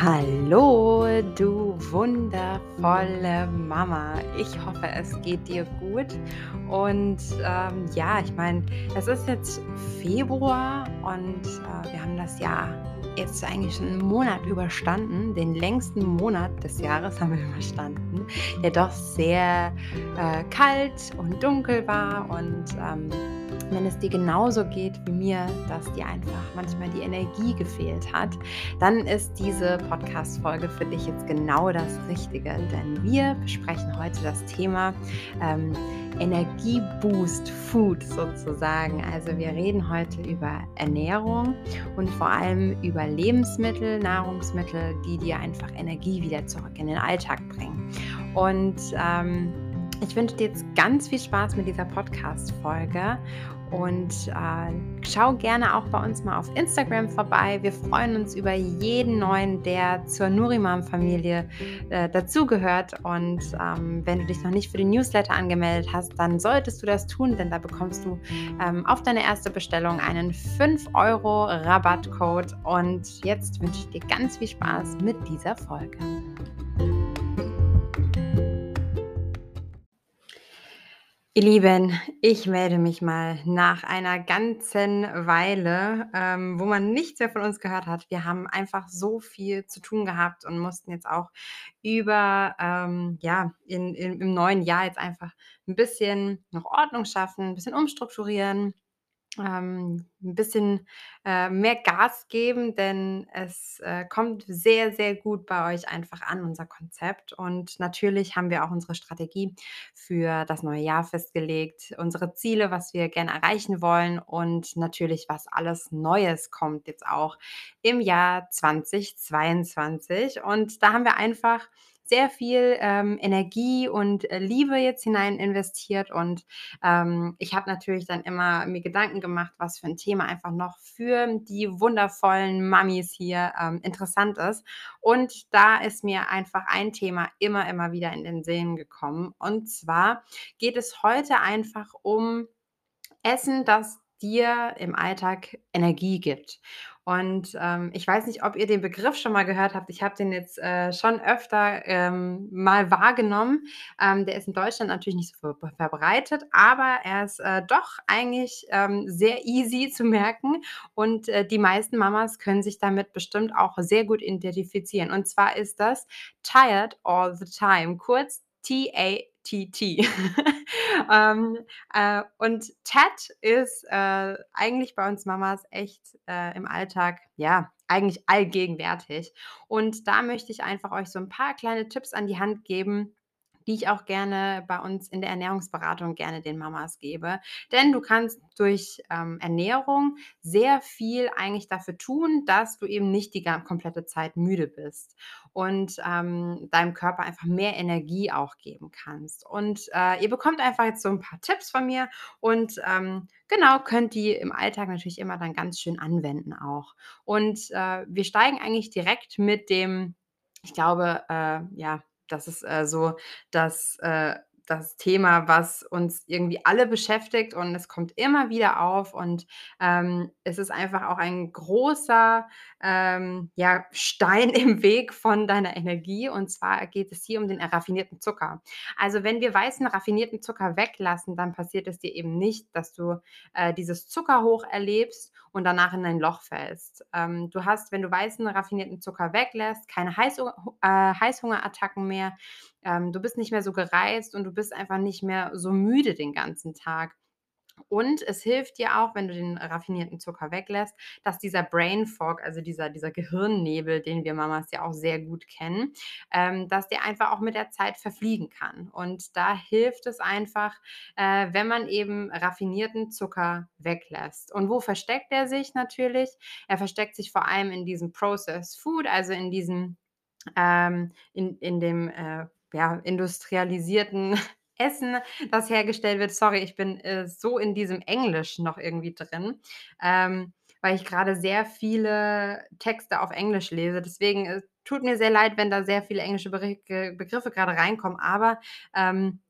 Hallo, du wundervolle Mama. Ich hoffe, es geht dir gut. Und ähm, ja, ich meine, es ist jetzt Februar und äh, wir haben das Jahr jetzt eigentlich schon einen Monat überstanden. Den längsten Monat des Jahres haben wir überstanden, der doch sehr äh, kalt und dunkel war und ähm, wenn es dir genauso geht wie mir, dass dir einfach manchmal die Energie gefehlt hat, dann ist diese Podcast-Folge für dich jetzt genau das Richtige. Denn wir besprechen heute das Thema ähm, Energieboost Food sozusagen. Also wir reden heute über Ernährung und vor allem über Lebensmittel, Nahrungsmittel, die dir einfach Energie wieder zurück in den Alltag bringen. Und ähm, ich wünsche dir jetzt ganz viel Spaß mit dieser Podcast-Folge und äh, schau gerne auch bei uns mal auf Instagram vorbei. Wir freuen uns über jeden neuen, der zur Nurimam-Familie äh, dazugehört. Und ähm, wenn du dich noch nicht für den Newsletter angemeldet hast, dann solltest du das tun, denn da bekommst du ähm, auf deine erste Bestellung einen 5 Euro Rabattcode. Und jetzt wünsche ich dir ganz viel Spaß mit dieser Folge. Ihr Lieben, ich melde mich mal nach einer ganzen Weile, ähm, wo man nichts mehr von uns gehört hat. Wir haben einfach so viel zu tun gehabt und mussten jetzt auch über, ähm, ja, in, in, im neuen Jahr jetzt einfach ein bisschen noch Ordnung schaffen, ein bisschen umstrukturieren ähm, 'n bisschen, äh, mehr Gas geben, denn es, äh, kommt sehr, sehr gut bei euch einfach an, unser Konzept. Und natürlich haben wir auch unsere Strategie für das neue Jahr festgelegt, unsere Ziele, was wir gerne erreichen wollen und natürlich, was alles Neues kommt jetzt auch im Jahr 2022. Und da haben wir einfach sehr viel ähm, Energie und äh, Liebe jetzt hinein investiert. Und ähm, ich habe natürlich dann immer mir Gedanken gemacht, was für ein Thema einfach noch für die wundervollen Mamis hier ähm, interessant ist. Und da ist mir einfach ein Thema immer, immer wieder in den Sinn gekommen. Und zwar geht es heute einfach um Essen, das dir im Alltag Energie gibt. Und ähm, ich weiß nicht, ob ihr den Begriff schon mal gehört habt. Ich habe den jetzt äh, schon öfter ähm, mal wahrgenommen. Ähm, der ist in Deutschland natürlich nicht so ver verbreitet, aber er ist äh, doch eigentlich ähm, sehr easy zu merken. Und äh, die meisten Mamas können sich damit bestimmt auch sehr gut identifizieren. Und zwar ist das Tired All the Time, kurz T-A TT. ähm, äh, und TED ist äh, eigentlich bei uns Mamas echt äh, im Alltag, ja, eigentlich allgegenwärtig. Und da möchte ich einfach euch so ein paar kleine Tipps an die Hand geben, die ich auch gerne bei uns in der Ernährungsberatung gerne den Mamas gebe. Denn du kannst durch ähm, Ernährung sehr viel eigentlich dafür tun, dass du eben nicht die komplette Zeit müde bist und ähm, deinem Körper einfach mehr Energie auch geben kannst. Und äh, ihr bekommt einfach jetzt so ein paar Tipps von mir und ähm, genau könnt die im Alltag natürlich immer dann ganz schön anwenden auch. Und äh, wir steigen eigentlich direkt mit dem, ich glaube, äh, ja, das ist äh, so das, äh, das Thema, was uns irgendwie alle beschäftigt und es kommt immer wieder auf und ähm, es ist einfach auch ein großer ähm, ja, Stein im Weg von deiner Energie und zwar geht es hier um den raffinierten Zucker. Also wenn wir weißen raffinierten Zucker weglassen, dann passiert es dir eben nicht, dass du äh, dieses Zuckerhoch erlebst und danach in ein Loch fällst. Ähm, du hast, wenn du weißen raffinierten Zucker weglässt, keine Heiß, äh, Heißhungerattacken mehr. Ähm, du bist nicht mehr so gereizt und du bist einfach nicht mehr so müde den ganzen Tag. Und es hilft dir auch, wenn du den raffinierten Zucker weglässt, dass dieser Brain Fog, also dieser, dieser Gehirnnebel, den wir Mamas ja auch sehr gut kennen, ähm, dass der einfach auch mit der Zeit verfliegen kann. Und da hilft es einfach, äh, wenn man eben raffinierten Zucker weglässt. Und wo versteckt er sich natürlich? Er versteckt sich vor allem in diesem Processed Food, also in diesem, ähm, in, in dem äh, ja, industrialisierten Essen, das hergestellt wird. Sorry, ich bin, äh, so in diesem Englisch noch irgendwie drin, ähm, weil ich gerade sehr viele Texte auf Englisch lese. Deswegen, es tut mir sehr leid, wenn da sehr viele englische Beri Begriffe gerade reinkommen, aber, ähm,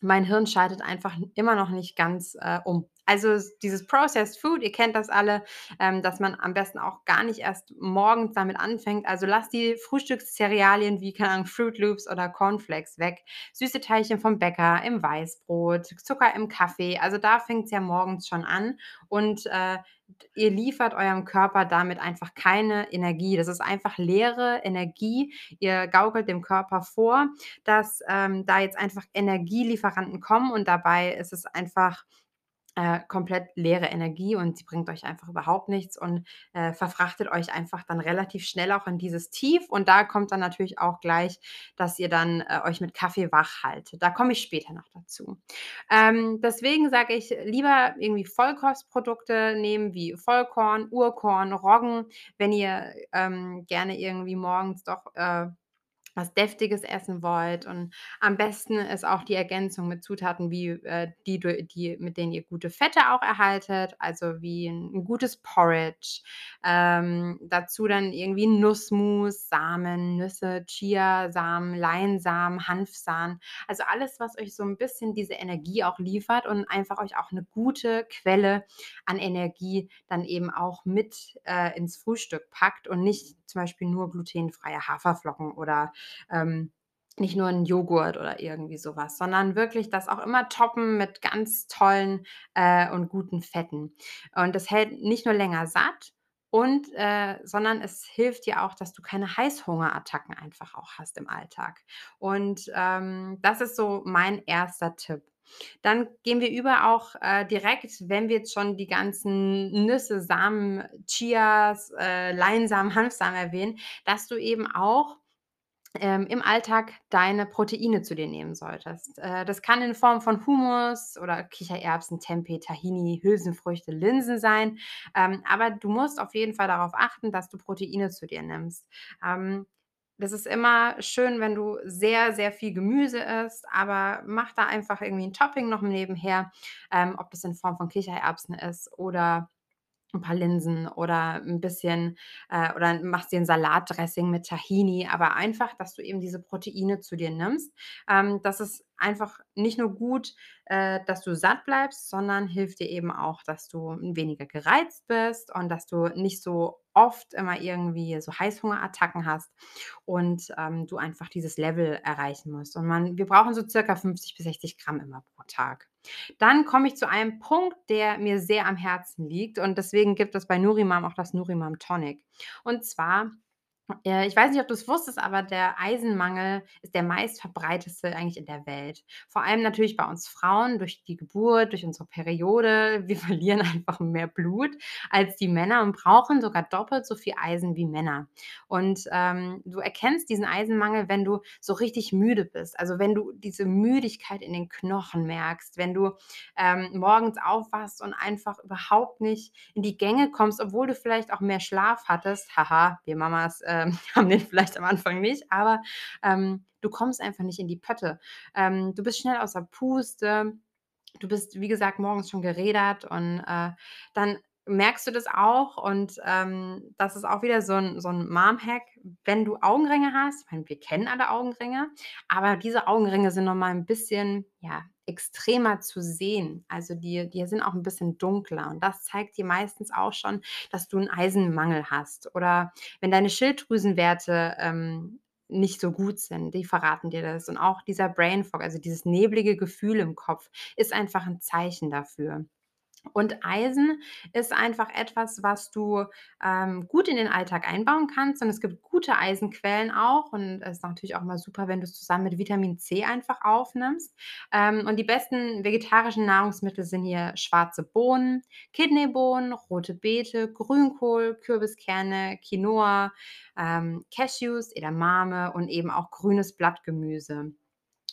mein Hirn schaltet einfach immer noch nicht ganz, äh, um. Also dieses Processed Food, ihr kennt das alle, ähm, dass man am besten auch gar nicht erst morgens damit anfängt. Also lass die Frühstückszerealien wie, keine Ahnung, Froot Loops oder Cornflakes weg. Süße Teilchen vom Bäcker im Weißbrot, Zucker im Kaffee. Also da fängt's ja morgens schon an und, äh, ihr liefert eurem Körper damit einfach keine Energie. Das ist einfach leere Energie. Ihr gaukelt dem Körper vor, dass, ähm, da jetzt einfach Energielieferanten kommen und dabei ist es einfach, äh, komplett leere Energie und sie bringt euch einfach überhaupt nichts und, äh, verfrachtet euch einfach dann relativ schnell auch in dieses Tief. Und da kommt dann natürlich auch gleich, dass ihr dann, äh, euch mit Kaffee wach haltet. Da komme ich später noch dazu. Ähm, deswegen sage ich, lieber irgendwie Vollkostprodukte nehmen wie Vollkorn, Urkorn, Roggen, wenn ihr, ähm, gerne irgendwie morgens doch, äh, was Deftiges essen wollt. Und am besten ist auch die Ergänzung mit Zutaten wie, äh, die die mit denen ihr gute Fette auch erhaltet, also wie 'n 'n gutes Porridge. Ähm, dazu dann irgendwie Nussmus, Samen, Nüsse, Chiasamen, Leinsamen, Hanfsamen. Also alles, was euch so 'n bisschen diese Energie auch liefert und einfach euch auch 'ne gute Quelle an Energie dann eben auch mit, äh, ins Frühstück packt und nicht zum Beispiel nur glutenfreie Haferflocken oder, ähm, nicht nur 'n Joghurt oder irgendwie so was, sondern wirklich das auch immer toppen mit ganz tollen, äh, und guten Fetten. Und das hält nicht nur länger satt und, äh sondern es hilft dir auch, dass du keine Heißhungerattacken einfach auch hast im Alltag. Und, ähm, das ist so mein 1. Tipp. Dann gehen wir über auch, äh, direkt, wenn wir jetzt schon die ganzen Nüsse, Samen, Chias, äh, Leinsamen, Hanfsamen erwähnen, dass du eben auch, ähm, im Alltag deine Proteine zu dir nehmen solltest. Äh, das kann in Form von Hummus oder Kichererbsen, Tempeh, Tahini, Hülsenfrüchte, Linsen sein. Ähm, aber du musst auf jeden Fall darauf achten, dass du Proteine zu dir nimmst. Ähm, das ist immer schön, wenn du sehr, sehr viel Gemüse isst, aber mach da einfach irgendwie 'n Topping noch nebenher, ähm, ob das in Form von Kichererbsen ist oder 'n paar Linsen oder 'n bisschen äh, oder machst dir 'n Salatdressing mit Tahini, aber einfach, dass du eben diese Proteine zu dir nimmst. Ähm, das ist einfach nicht nur gut, äh, dass du satt bleibst, sondern hilft dir eben auch, dass du weniger gereizt bist und dass du nicht so oft immer irgendwie so Heißhungerattacken hast und, ähm, du einfach dieses Level erreichen musst. Und man wir brauchen so circa 50 bis 60 Gramm immer pro Tag. Dann komme ich zu einem Punkt, der mir sehr am Herzen liegt und deswegen gibt es bei Nurimam auch das Nurimam Tonic. Und zwar äh, ich weiß nicht, ob du's wusstest, aber der Eisenmangel ist der meistverbreitetste eigentlich in der Welt. Vor allem natürlich bei uns Frauen durch die Geburt, durch unsere Periode. Wir verlieren einfach mehr Blut als die Männer und brauchen sogar doppelt so viel Eisen wie Männer. Und, ähm, du erkennst diesen Eisenmangel, wenn du so richtig müde bist. Also, wenn du diese Müdigkeit in den Knochen merkst, wenn du, ähm, morgens aufwachst und einfach überhaupt nicht in die Gänge kommst, obwohl du vielleicht auch mehr Schlaf hattest. Haha, wir Mamas, ähm, haben den vielleicht am Anfang nicht, aber, ähm, du kommst einfach nicht in die Pötte. Ähm, du bist schnell außer Puste. Du bist, wie gesagt, morgens schon gerädert und, äh, dann merkst du das auch und, ähm, das ist auch wieder so 'n so 'n Mom-Hack, wenn du Augenringe hast ich meine, wir kennen alle Augenringe, aber diese Augenringe sind noch mal 'n bisschen, ja, extremer zu sehen. Also, die die sind auch 'n bisschen dunkler und das zeigt dir meistens auch schon, dass du 'n Eisenmangel hast. Oder wenn deine Schilddrüsenwerte, ähm, nicht so gut sind, die verraten dir das. Und auch dieser Brain Fog, also dieses neblige Gefühl im Kopf, ist einfach 'n Zeichen dafür. Und Eisen ist einfach etwas, was du, ähm, gut in den Alltag einbauen kannst und es gibt gute Eisenquellen auch und es ist natürlich auch immer super, wenn du's zusammen mit Vitamin C einfach aufnimmst. Ähm, und die besten vegetarischen Nahrungsmittel sind hier schwarze Bohnen, Kidneybohnen, rote Beete, Grünkohl, Kürbiskerne, Quinoa, ähm, Cashews, Edamame und eben auch grünes Blattgemüse.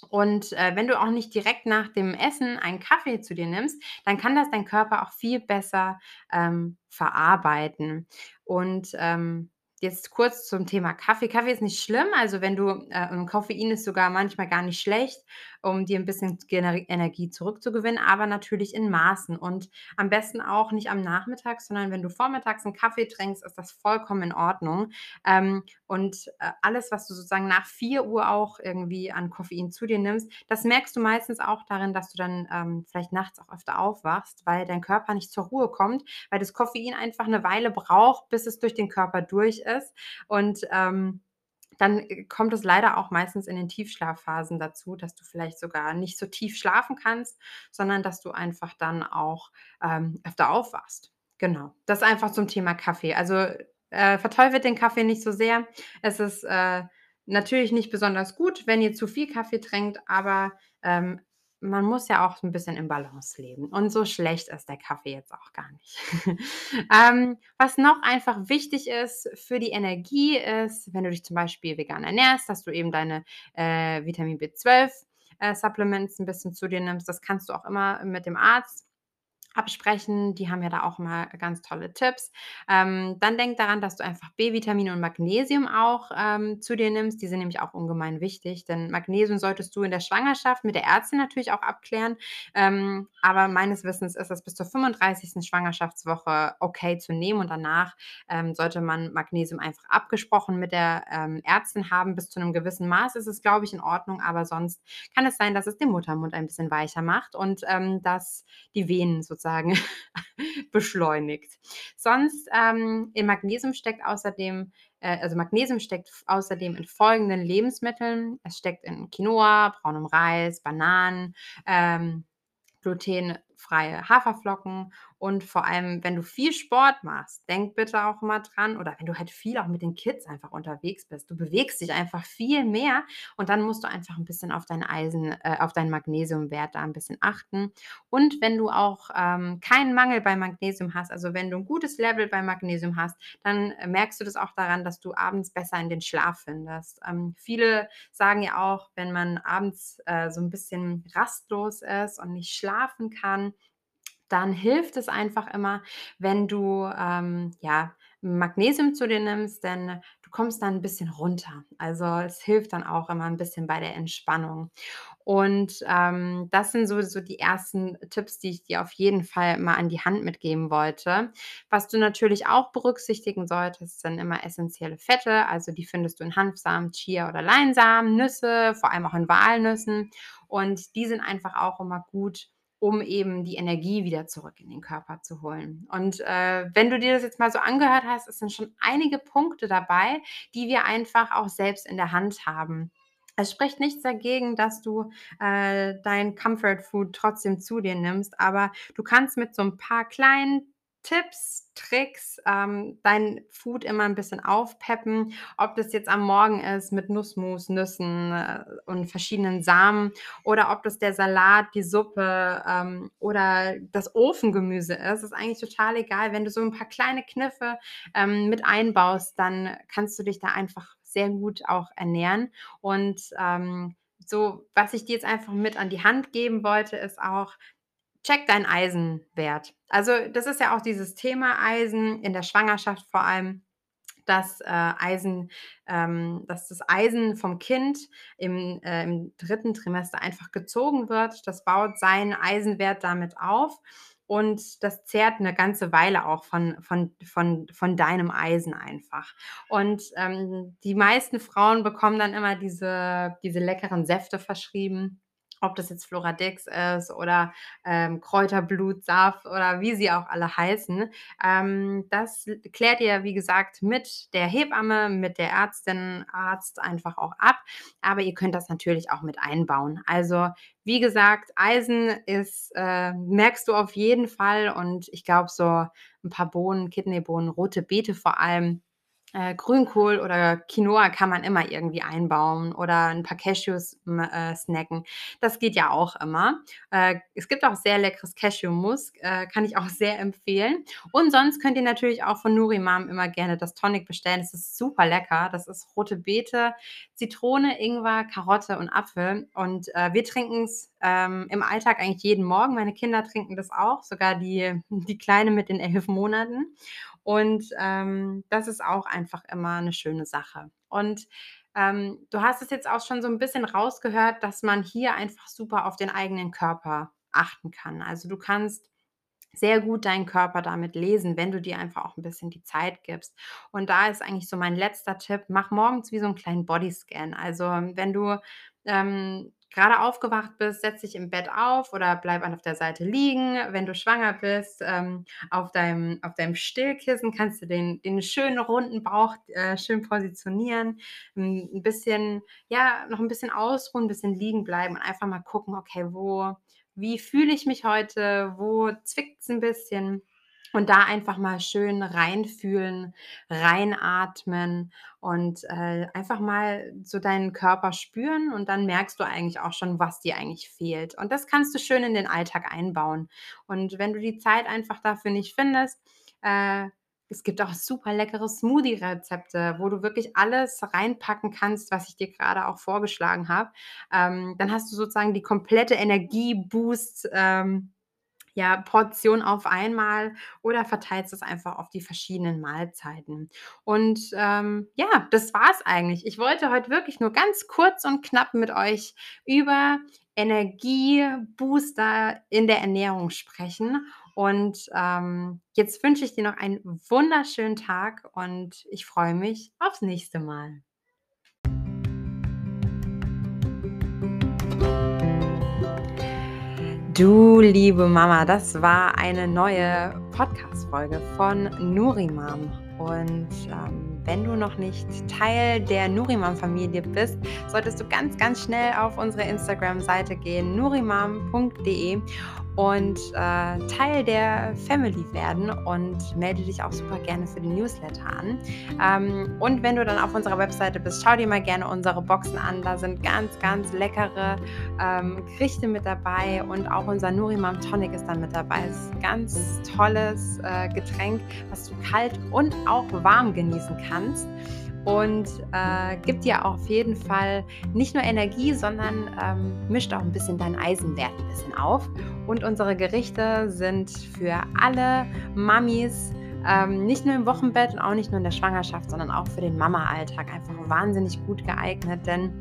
Und, äh, wenn du auch nicht direkt nach dem Essen einen Kaffee zu dir nimmst, dann kann das dein Körper auch viel besser, ähm, verarbeiten. Und, ähm, jetzt kurz zum Thema Kaffee. Kaffee ist nicht schlimm, also wenn du äh, Koffein ist sogar manchmal gar nicht schlecht, um dir 'n bisschen Gener Energie zurückzugewinnen, aber natürlich in Maßen und am besten auch nicht am Nachmittag, sondern wenn du vormittags 'n Kaffee trinkst, ist das vollkommen in Ordnung. Ähm, und, äh, alles, was du sozusagen nach 4:00 auch irgendwie an Koffein zu dir nimmst, das merkst du meistens auch darin, dass du dann, ähm, vielleicht nachts auch öfter aufwachst, weil dein Körper nicht zur Ruhe kommt, weil das Koffein einfach 'ne Weile braucht, bis es durch den Körper durch ist. Und, ähm, dann, äh, kommt es leider auch meistens in den Tiefschlafphasen dazu, dass du vielleicht sogar nicht so tief schlafen kannst, sondern dass du einfach dann auch, ähm, öfter aufwachst. Genau. Das einfach zum Thema Kaffee. Also, äh, verteufelt den Kaffee nicht so sehr. Es ist, äh, natürlich nicht besonders gut, wenn ihr zu viel Kaffee trinkt, aber, ähm, man muss ja auch 'n bisschen in Balance leben und so schlecht ist der Kaffee jetzt auch gar nicht. Ähm, was noch einfach wichtig ist für die Energie ist, wenn du dich zum Beispiel vegan ernährst, dass du eben deine, äh, Vitamin B12, äh, Supplements 'n bisschen zu dir nimmst. Das kannst du auch immer mit dem Arzt absprechen. Die haben ja da auch immer ganz tolle Tipps. Ähm, dann denk daran, dass du einfach B-Vitamine und Magnesium auch, ähm, zu dir nimmst. Die sind nämlich auch ungemein wichtig, denn Magnesium solltest du in der Schwangerschaft mit der Ärztin natürlich auch abklären. Ähm, aber meines Wissens ist das bis zur 35. Schwangerschaftswoche okay zu nehmen und danach, ähm, sollte man Magnesium einfach abgesprochen mit der, ähm, Ärztin haben. Bis zu 'nem gewissen Maß ist es, glaube ich, in Ordnung, aber sonst kann es sein, dass es den Muttermund ein bisschen weicher macht und, ähm, dass die Venen sozusagen beschleunigt. Sonst, ähm, in Magnesium steckt außerdem äh, also Magnesium steckt außerdem in folgenden Lebensmitteln. Es steckt in Quinoa, braunem Reis, Bananen, ähm, glutenfreie Haferflocken und vor allem, wenn du viel Sport machst, denk bitte auch immer dran oder wenn du halt viel auch mit den Kids einfach unterwegs bist. Du bewegst dich einfach viel mehr und dann musst du einfach 'n bisschen auf dein Eisen äh, auf deinen Magnesiumwert da 'n bisschen achten. Und wenn du auch, ähm, keinen Mangel bei Magnesium hast, also wenn du 'n gutes Level bei Magnesium hast, dann, äh, merkst du das auch daran, dass du abends besser in den Schlaf findest. Ähm, viele sagen ja auch, wenn man abends, äh, so 'n bisschen rastlos ist und nicht schlafen kann, dann hilft es einfach immer, wenn du, ähm, ja, Magnesium zu dir nimmst, denn du kommst dann 'n bisschen runter. Also, es hilft dann auch immer 'n bisschen bei der Entspannung. Und, ähm, das sind so so die ersten Tipps, die ich dir auf jeden Fall mal an die Hand mitgeben wollte. Was du natürlich auch berücksichtigen solltest, sind immer essenzielle Fette, also die findest du in Hanfsamen, Chia oder Leinsamen, Nüsse, vor allem auch in Walnüssen. Und die sind einfach auch immer gut, um eben die Energie wieder zurück in den Körper zu holen. Und, äh, wenn du dir das jetzt mal so angehört hast, es sind schon einige Punkte dabei, die wir einfach auch selbst in der Hand haben. Es spricht nichts dagegen, dass du, äh, dein Comfort Food trotzdem zu dir nimmst, aber du kannst mit so 'n paar kleinen Tipps, Tricks, ähm, dein Food immer 'n bisschen aufpeppen, ob das jetzt am Morgen ist mit Nussmus, Nüssen, äh, und verschiedenen Samen oder ob das der Salat, die Suppe, ähm, oder das Ofengemüse ist, ist eigentlich total egal. Wenn du so 'n paar kleine Kniffe, ähm, mit einbaust, dann kannst du dich da einfach sehr gut auch ernähren. Und, ähm, so, was ich dir jetzt einfach mit an die Hand geben wollte, ist auch: Check deinen Eisenwert. Also, das ist ja auch dieses Thema Eisen in der Schwangerschaft vor allem, dass, äh, Eisen ähm, dass das Eisen vom Kind im, äh im 3. Trimester einfach gezogen wird. Das baut seinen Eisenwert damit auf und das zehrt 'ne ganze Weile auch von von von von deinem Eisen einfach. Und, ähm, die meisten Frauen bekommen dann immer diese diese leckeren Säfte verschrieben, ob das jetzt Floradix ist oder, ähm, Kräuterblutsaft oder wie sie auch alle heißen. Ähm, das klärt ihr, wie gesagt, mit der Hebamme, mit der Ärztin, Arzt einfach auch ab, aber ihr könnt das natürlich auch mit einbauen. Also, wie gesagt, Eisen ist äh, merkst du auf jeden Fall und ich glaube, so 'n paar Bohnen, Kidneybohnen, rote Beete vor allem, äh, Grünkohl oder Quinoa kann man immer irgendwie einbauen oder 'n paar Cashews, äh, snacken. Das geht ja auch immer. Äh, es gibt auch sehr leckeres Cashewmus, äh, kann ich auch sehr empfehlen. Und sonst könnt ihr natürlich auch von Nuri-Mom immer gerne das Tonic bestellen. Das ist super lecker. Das ist rote Beete, Zitrone, Ingwer, Karotte und Apfel. Und, äh, wir trinken's, ähm, im Alltag eigentlich jeden Morgen. Meine Kinder trinken das auch, sogar die die Kleine mit den 11 Monaten. Und, ähm, das ist auch einfach immer 'ne schöne Sache. Und, ähm, du hast es jetzt auch schon so 'n bisschen rausgehört, dass man hier einfach super auf den eigenen Körper achten kann. Also, du kannst sehr gut deinen Körper damit lesen, wenn du dir einfach auch 'n bisschen die Zeit gibst. Und da ist eigentlich so mein letzter Tipp: Mach morgens wie so 'n kleinen Bodyscan. Also, wenn du, ähm, grade aufgewacht bist, setz dich im Bett auf oder bleib auf der Seite liegen. Wenn du schwanger bist, ähm, auf deinem auf deinem Stillkissen kannst du den den schönen runden Bauch, äh, schön positionieren, 'n 'n bisschen ja, noch 'n bisschen ausruhen, 'n bisschen liegen bleiben und einfach mal gucken: „Okay, wo wie fühle ich mich heute? Wo zwickt's 'n bisschen?“ Und da einfach mal schön reinfühlen, reinatmen und, äh, einfach mal so deinen Körper spüren und dann merkst du eigentlich auch schon, was dir eigentlich fehlt. Und das kannst du schön in den Alltag einbauen. Und wenn du die Zeit einfach dafür nicht findest, äh, es gibt auch super leckere Smoothie-Rezepte, wo du wirklich alles reinpacken kannst, was ich dir grade auch vorgeschlagen habe. Ähm, dann hast du sozusagen die komplette Energie-Boost ähm, ja, Portion auf einmal oder verteilst es einfach auf die verschiedenen Mahlzeiten. Und, ähm, ja, das war's eigentlich. Ich wollte heute wirklich nur ganz kurz und knapp mit euch über Energiebooster in der Ernährung sprechen. Und, ähm, jetzt wünsche ich dir noch einen wunderschönen Tag und ich freue mich aufs nächste Mal. Du liebe Mama, das war eine neue Podcast-Folge von Nurimam. Und, ähm, wenn du noch nicht Teil der Nurimam-Familie bist, solltest du ganz, ganz schnell auf unsere Instagram-Seite gehen, nurimam.de und, äh, Teil der Family werden und melde dich auch super gerne für den Newsletter an. Ähm, und wenn du dann auf unserer Webseite bist, schau dir mal gerne unsere Boxen an. Da sind ganz, ganz leckere, ähm, Gerichte mit dabei und auch unser Nurimam Tonic ist dann mit dabei. Es ist 'n ganz tolles, äh, Getränk, was du kalt und auch warm genießen kannst und, äh, gibt dir auf jeden Fall nicht nur Energie, sondern, ähm, mischt auch 'n bisschen deinen Eisenwert 'n bisschen auf. Und unsere Gerichte sind für alle Mamis, ähm, nicht nur im Wochenbett und auch nicht nur in der Schwangerschaft, sondern auch für den Mama-Alltag einfach wahnsinnig gut geeignet, denn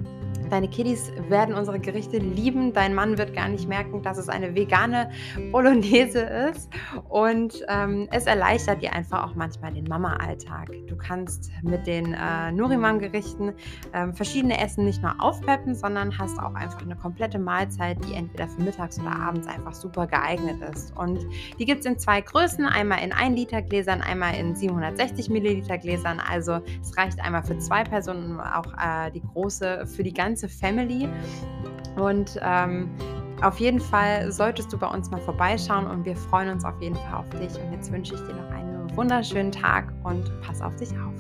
deine Kiddies werden unsere Gerichte lieben. Dein Mann wird gar nicht merken, dass es eine vegane Bolognese ist und, ähm, es erleichtert dir einfach auch manchmal den Mama-Alltag. Du kannst mit den, äh, Nurimam-Gerichten, ähm, verschiedene Essen nicht nur aufpeppen, sondern hast auch einfach 'ne komplette Mahlzeit, die entweder für mittags oder abends einfach super geeignet ist. Und die gibt's in 2 Größen, einmal in 1 Liter Gläsern, einmal in 760 Milliliter Gläsern. Also, es reicht einmal für 2 Personen, auch, äh, die große für die ganze Family. Und ähm, auf jeden Fall solltest du bei uns mal vorbeischauen und wir freuen uns auf jeden Fall auf dich. Und jetzt wünsche ich dir noch einen wunderschönen Tag und pass auf dich auf.